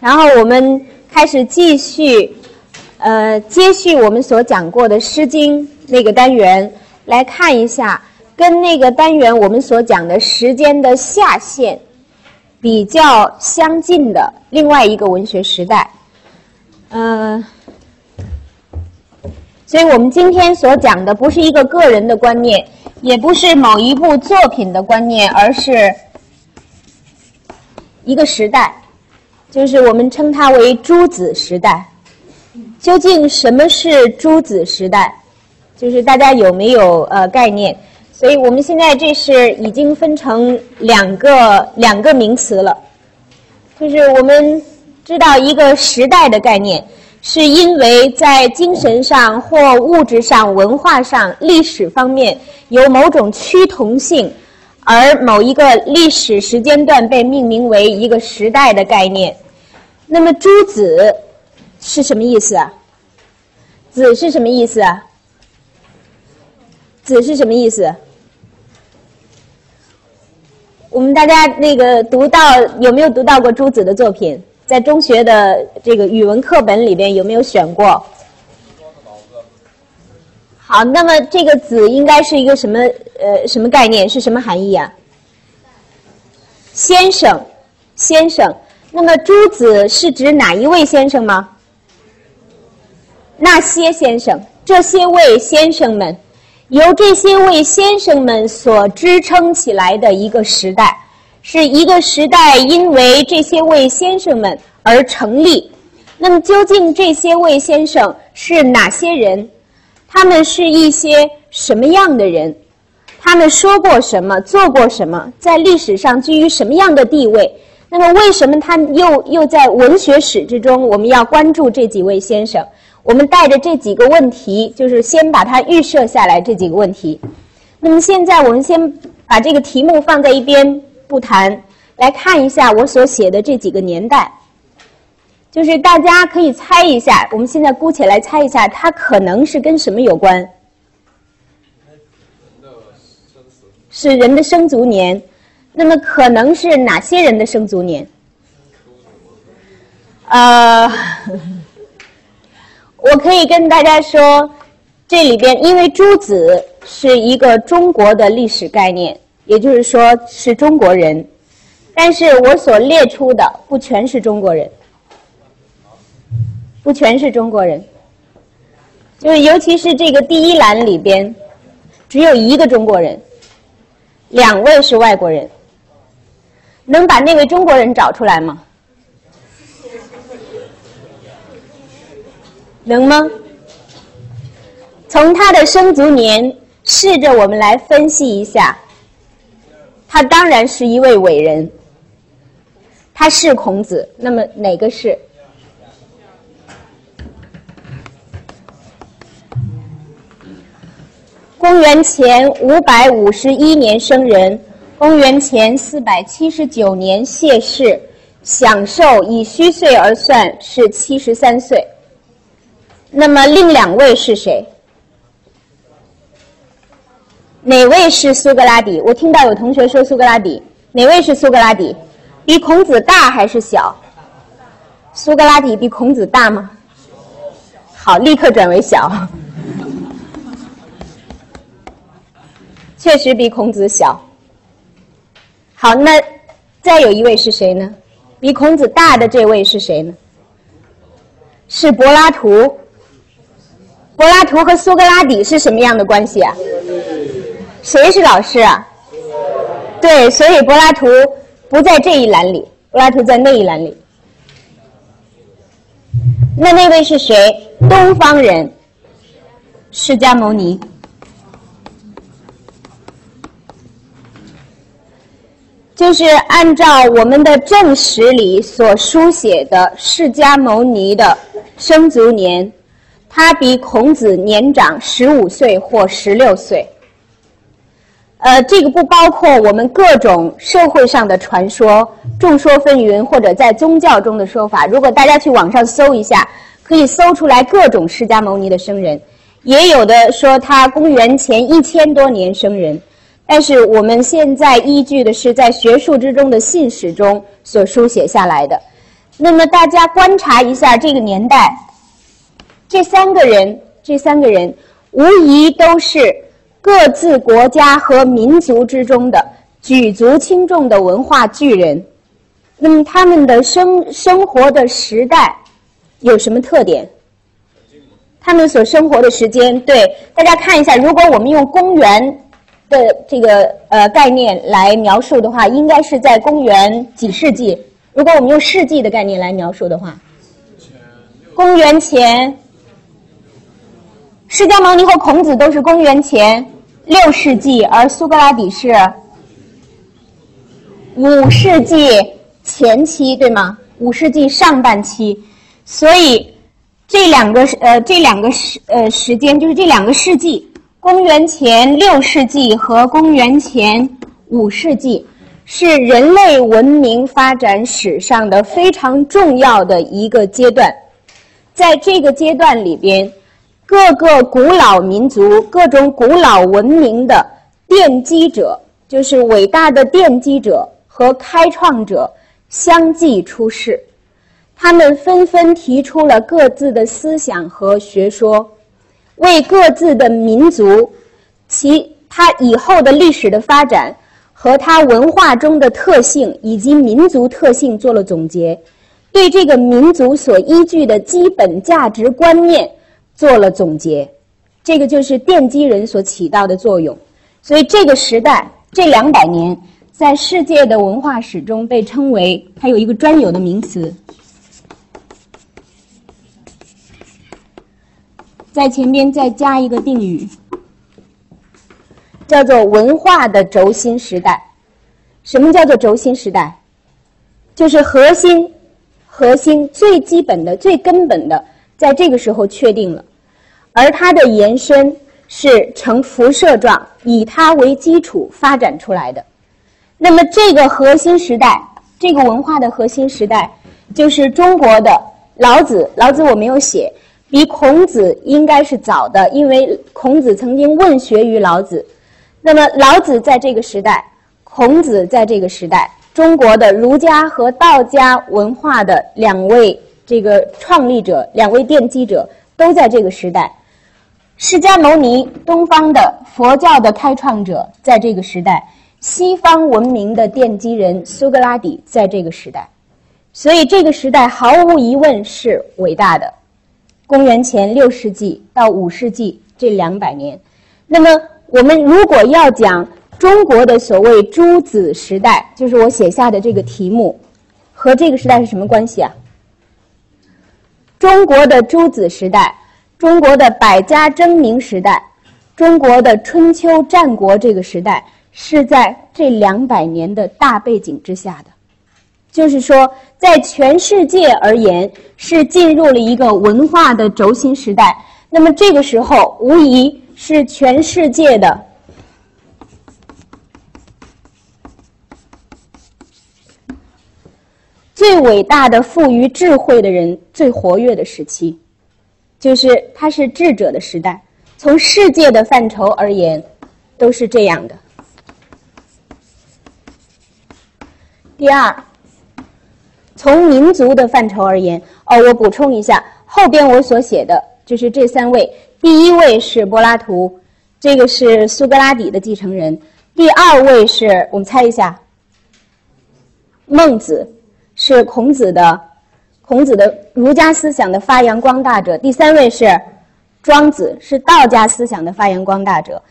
然后我们开始继续，呃，接续我们所讲过的《诗经》那个单元，来看一下跟那个单元我们所讲的时间的下限比较相近的另外一个文学时代。嗯，所以我们今天所讲的不是一个个人的观念，也不是某一部作品的观念，而是一个时代。就是我们称它为诸子时代。究竟什么是诸子时代？就是大家有没有呃概念？所以我们现在这是已经分成两个两个名词了。就是我们知道一个时代的概念，是因为在精神上或物质上、文化上、历史方面有某种趋同性，而某一个历史时间段被命名为一个时代的概念。那么“诸子”是什么意思啊？“子”是什么意思啊？“子”是什么意思？我们大家那个读到有没有读到过朱子的作品？在中学的这个语文课本里边有没有选过？好，那么这个“子”应该是一个什么呃什么概念？是什么含义啊？先生，先生。那么朱子是指哪一位先生吗？那些先生，这些位先生们，由这些位先生们所支撑起来的一个时代，是一个时代因为这些位先生们而成立。那么究竟这些位先生是哪些人？他们是一些什么样的人？他们说过什么？做过什么？在历史上居于什么样的地位？那么，为什么他又又在文学史之中？我们要关注这几位先生。我们带着这几个问题，就是先把它预设下来这几个问题。那么现在，我们先把这个题目放在一边不谈，来看一下我所写的这几个年代。就是大家可以猜一下，我们现在姑且来猜一下，它可能是跟什么有关？是人的生卒年。那么可能是哪些人的生卒年？呃，我可以跟大家说，这里边因为朱子是一个中国的历史概念，也就是说是中国人，但是我所列出的不全是中国人，不全是中国人，就是尤其是这个第一栏里边，只有一个中国人，两位是外国人。能把那位中国人找出来吗？能吗？从他的生卒年，试着我们来分析一下。他当然是一位伟人，他是孔子。那么哪个是？公元前五百五十一年生人。公元前四百七十九年谢世，享寿以虚岁而算是七十三岁。那么另两位是谁？哪位是苏格拉底？我听到有同学说苏格拉底，哪位是苏格拉底？比孔子大还是小？苏格拉底比孔子大吗？好，立刻转为小。确实比孔子小。好，那再有一位是谁呢？比孔子大的这位是谁呢？是柏拉图。柏拉图和苏格拉底是什么样的关系啊？谁是老师啊？对，所以柏拉图不在这一栏里，柏拉图在那一栏里。那那位是谁？东方人，释迦牟尼。就是按照我们的正史里所书写的释迦牟尼的生卒年，他比孔子年长十五岁或十六岁。呃，这个不包括我们各种社会上的传说，众说纷纭，或者在宗教中的说法。如果大家去网上搜一下，可以搜出来各种释迦牟尼的生人，也有的说他公元前一千多年生人，但是我们现在依据的是在学术之中的信史中所书写下来的。那么大家观察一下这个年代，这三个人，这三个人无疑都是。各自国家和民族之中的举足轻重的文化巨人，那么他们的生生活的时代有什么特点？他们所生活的时间，对大家看一下，如果我们用公元的这个呃概念来描述的话，应该是在公元几世纪？如果我们用世纪的概念来描述的话，公元前。释迦牟尼和孔子都是公元前。六世纪，而苏格拉底是五世纪前期，对吗？五世纪上半期，所以这两个呃这两个时呃时间就是这两个世纪，公元前六世纪和公元前五世纪，是人类文明发展史上的非常重要的一个阶段，在这个阶段里边。各个古老民族、各种古老文明的奠基者，就是伟大的奠基者和开创者相继出世。他们纷纷提出了各自的思想和学说，为各自的民族其他以后的历史的发展和他文化中的特性以及民族特性做了总结，对这个民族所依据的基本价值观念。做了总结，这个就是奠基人所起到的作用。所以这个时代这两百年，在世界的文化史中被称为，它有一个专有的名词，在前边再加一个定语，叫做文化的轴心时代。什么叫做轴心时代？就是核心、核心最基本的、最根本的。在这个时候确定了，而它的延伸是呈辐射状，以它为基础发展出来的。那么，这个核心时代，这个文化的核心时代，就是中国的老子。老子我没有写，比孔子应该是早的，因为孔子曾经问学于老子。那么，老子在这个时代，孔子在这个时代，中国的儒家和道家文化的两位。这个创立者，两位奠基者都在这个时代。释迦牟尼，东方的佛教的开创者，在这个时代；西方文明的奠基人苏格拉底，在这个时代。所以，这个时代毫无疑问是伟大的。公元前六世纪到五世纪这两百年，那么我们如果要讲中国的所谓诸子时代，就是我写下的这个题目，和这个时代是什么关系啊？中国的诸子时代，中国的百家争鸣时代，中国的春秋战国这个时代，是在这两百年的大背景之下的。就是说，在全世界而言，是进入了一个文化的轴心时代。那么这个时候，无疑是全世界的。最伟大的、富于智慧的人最活跃的时期，就是他是智者的时代。从世界的范畴而言，都是这样的。第二，从民族的范畴而言，哦，我补充一下，后边我所写的就是这三位：第一位是柏拉图，这个是苏格拉底的继承人；第二位是我们猜一下，孟子。是孔子的，孔子的儒家思想的发扬光大者。第三位是庄子，是道家思想的发扬光大者。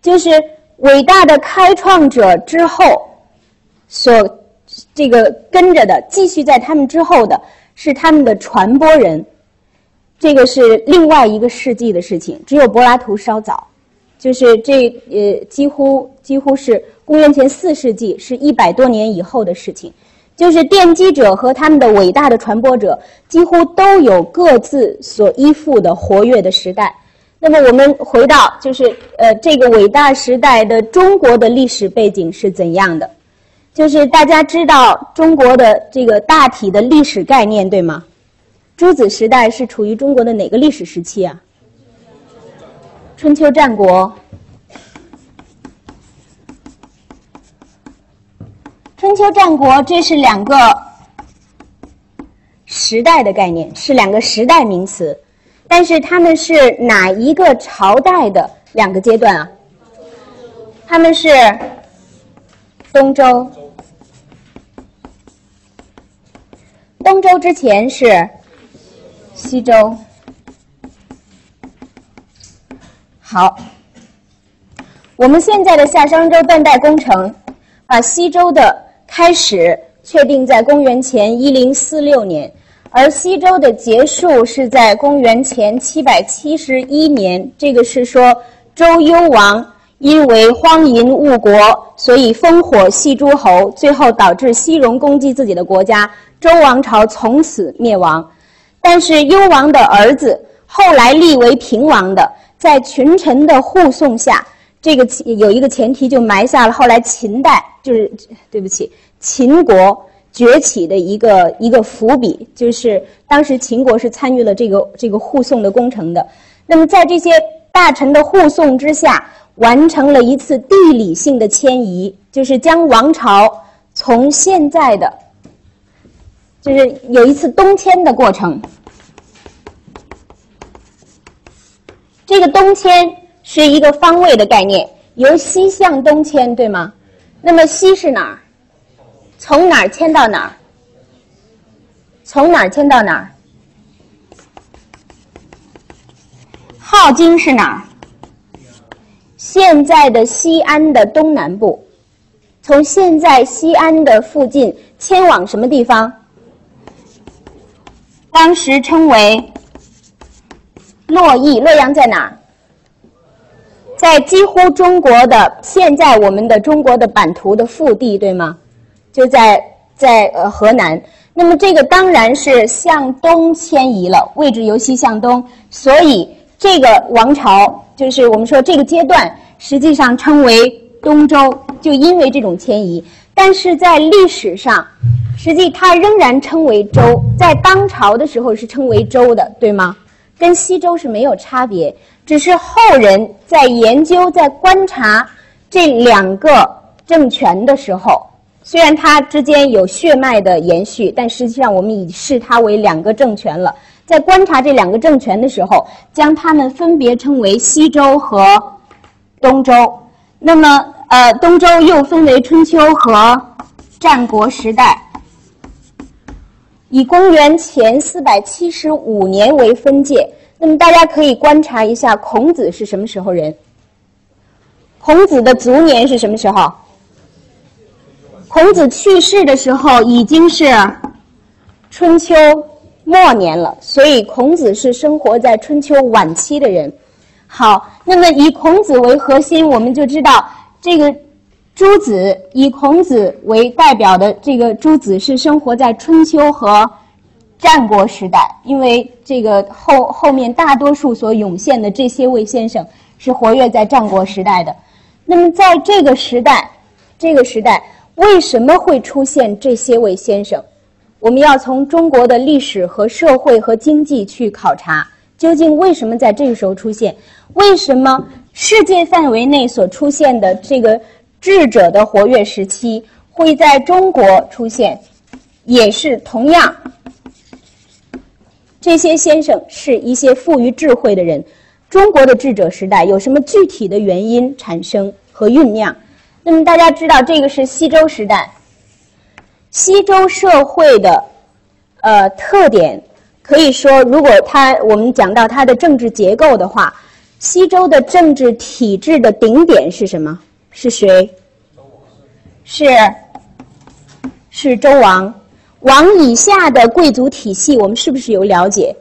就是伟大的开创者之后，所这个跟着的，继续在他们之后的是他们的传播人。这个是另外一个世纪的事情，只有柏拉图稍早，就是这呃几乎几乎是公元前四世纪，是一百多年以后的事情。就是奠基者和他们的伟大的传播者，几乎都有各自所依附的活跃的时代。那么我们回到就是呃这个伟大时代的中国的历史背景是怎样的？就是大家知道中国的这个大体的历史概念对吗？诸子时代是处于中国的哪个历史时期啊？春秋战国。春秋战国这是两个时代的概念，是两个时代名词。但是他们是哪一个朝代的两个阶段啊？他们是东周，东周之前是西周。好，我们现在的夏商周断代工程，把西周的开始确定在公元前一零四六年。而西周的结束是在公元前七百七十一年，这个是说周幽王因为荒淫误国，所以烽火戏诸侯，最后导致西戎攻击自己的国家，周王朝从此灭亡。但是幽王的儿子后来立为平王的，在群臣的护送下，这个有一个前提就埋下了后来秦代就是对不起秦国。崛起的一个一个伏笔，就是当时秦国是参与了这个这个护送的工程的。那么在这些大臣的护送之下，完成了一次地理性的迁移，就是将王朝从现在的，就是有一次东迁的过程。这个东迁是一个方位的概念，由西向东迁，对吗？那么西是哪儿？从哪儿迁到哪儿？从哪儿迁到哪儿？镐京是哪儿？现在的西安的东南部。从现在西安的附近迁往什么地方？当时称为洛邑。洛阳在哪儿？在几乎中国的现在我们的中国的版图的腹地，对吗？就在在呃河南，那么这个当然是向东迁移了，位置由西向东，所以这个王朝就是我们说这个阶段实际上称为东周，就因为这种迁移，但是在历史上，实际它仍然称为周，在当朝的时候是称为周的，对吗？跟西周是没有差别，只是后人在研究在观察这两个政权的时候。虽然它之间有血脉的延续，但实际上我们已视它为两个政权了。在观察这两个政权的时候，将它们分别称为西周和东周。那么，呃，东周又分为春秋和战国时代，以公元前四百七十五年为分界。那么，大家可以观察一下孔子是什么时候人？孔子的卒年是什么时候？孔子去世的时候已经是春秋末年了，所以孔子是生活在春秋晚期的人。好，那么以孔子为核心，我们就知道这个诸子以孔子为代表的这个诸子是生活在春秋和战国时代，因为这个后后面大多数所涌现的这些位先生是活跃在战国时代的。那么在这个时代，这个时代。为什么会出现这些位先生？我们要从中国的历史和社会和经济去考察，究竟为什么在这个时候出现？为什么世界范围内所出现的这个智者的活跃时期会在中国出现？也是同样，这些先生是一些富于智慧的人。中国的智者时代有什么具体的原因产生和酝酿？那么大家知道，这个是西周时代。西周社会的呃特点，可以说，如果它我们讲到它的政治结构的话，西周的政治体制的顶点是什么？是谁？是是周王。王以下的贵族体系，我们是不是有了解？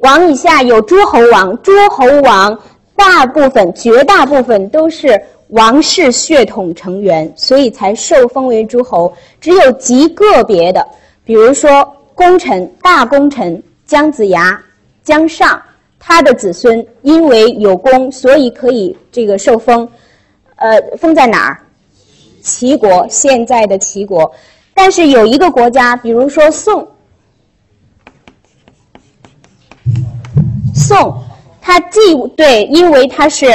王以下有诸侯王，诸侯王大部分、绝大部分都是。王室血统成员，所以才受封为诸侯。只有极个别的，比如说功臣、大功臣姜子牙、姜尚，他的子孙因为有功，所以可以这个受封，呃，封在哪儿？齐国，现在的齐国。但是有一个国家，比如说宋，宋，他既对，因为他是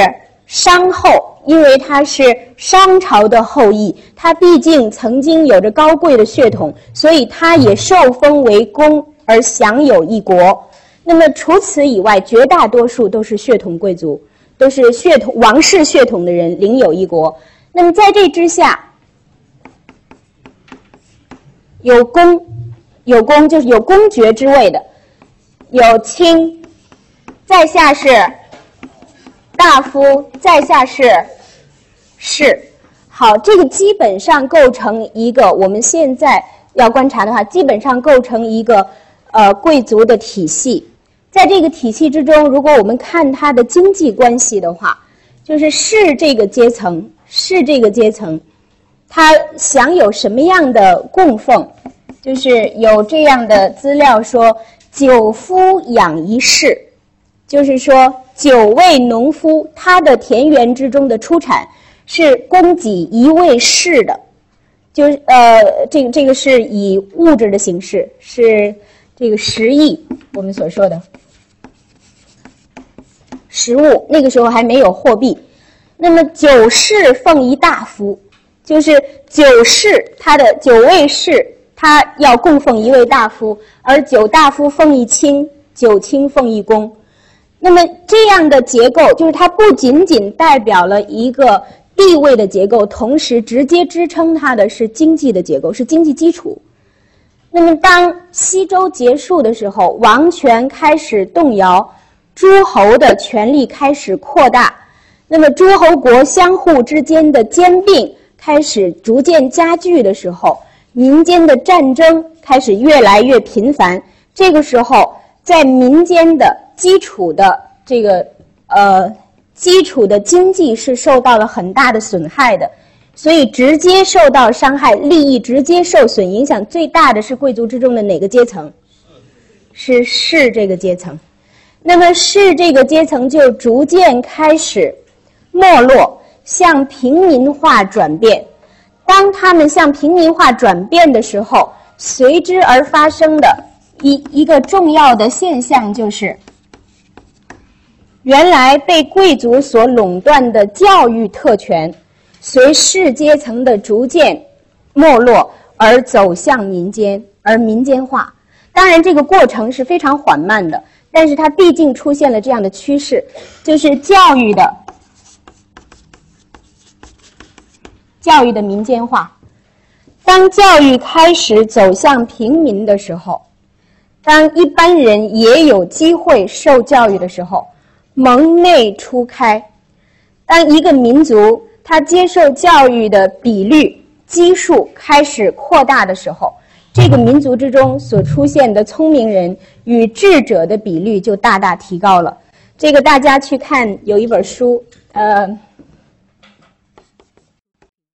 商后，因为他是商朝的后裔，他毕竟曾经有着高贵的血统，所以他也受封为公而享有一国。那么除此以外，绝大多数都是血统贵族，都是血统王室血统的人领有一国。那么在这之下，有公，有公就是有公爵之位的，有卿，在下是大夫，在下是士。好，这个基本上构成一个我们现在要观察的话，基本上构成一个呃贵族的体系。在这个体系之中，如果我们看它的经济关系的话，就是士这个阶层，士这个阶层，他享有什么样的供奉？就是有这样的资料说，九夫养一士，就是说九位农夫，他的田园之中的出产是供给一位士的，就是呃，这个这个是以物质的形式，是这个十亿我们所说的。实物那个时候还没有货币，那么九世奉一大夫，就是九世他的九位士，他要供奉一位大夫，而九大夫奉一卿，九卿奉一公。那么这样的结构，就是它不仅仅代表了一个地位的结构，同时直接支撑它的是经济的结构，是经济基础。那么当西周结束的时候，王权开始动摇。诸侯的权力开始扩大，那么诸侯国相互之间的兼并开始逐渐加剧的时候，民间的战争开始越来越频繁。这个时候，在民间的基础的这个呃基础的经济是受到了很大的损害的，所以直接受到伤害、利益直接受损、影响最大的是贵族之中的哪个阶层？是士这个阶层。那么士这个阶层就逐渐开始没落，向平民化转变。当他们向平民化转变的时候，随之而发生的一一个重要的现象就是，原来被贵族所垄断的教育特权，随士阶层的逐渐没落而走向民间，而民间化。当然，这个过程是非常缓慢的。但是它毕竟出现了这样的趋势，就是教育的教育的民间化。当教育开始走向平民的时候，当一般人也有机会受教育的时候，蒙内初开。当一个民族他接受教育的比率基数开始扩大的时候。这个民族之中所出现的聪明人与智者的比率就大大提高了。这个大家去看有一本书，呃，